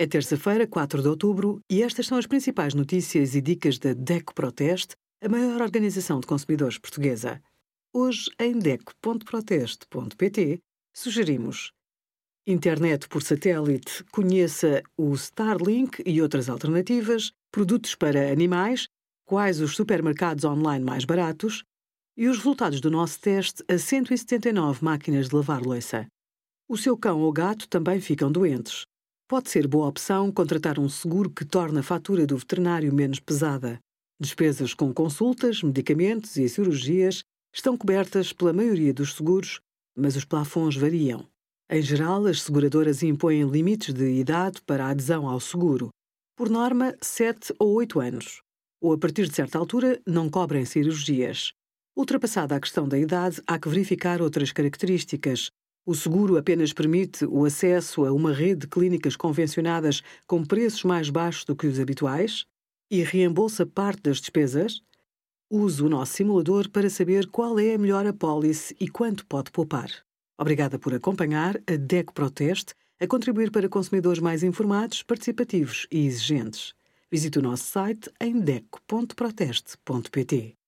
É terça-feira, 4 de outubro, e estas são as principais notícias e dicas da DECO Proteste, a maior organização de consumidores portuguesa. Hoje, em DECO.proteste.pt, sugerimos Internet por satélite, conheça o Starlink e outras alternativas, produtos para animais, quais os supermercados online mais baratos e os resultados do nosso teste a 179 máquinas de lavar louça. O seu cão ou gato também ficam doentes. Pode ser boa opção contratar um seguro que torne a fatura do veterinário menos pesada. Despesas com consultas, medicamentos e cirurgias estão cobertas pela maioria dos seguros, mas os plafons variam. Em geral, as seguradoras impõem limites de idade para a adesão ao seguro. Por norma, 7 ou 8 anos. Ou a partir de certa altura, não cobrem cirurgias. Ultrapassada a questão da idade, há que verificar outras características, o seguro apenas permite o acesso a uma rede de clínicas convencionadas com preços mais baixos do que os habituais e reembolsa parte das despesas? Use o nosso simulador para saber qual é a melhor apólice e quanto pode poupar. Obrigada por acompanhar a DECO Proteste a contribuir para consumidores mais informados, participativos e exigentes. Visite o nosso site em deco.proteste.pt.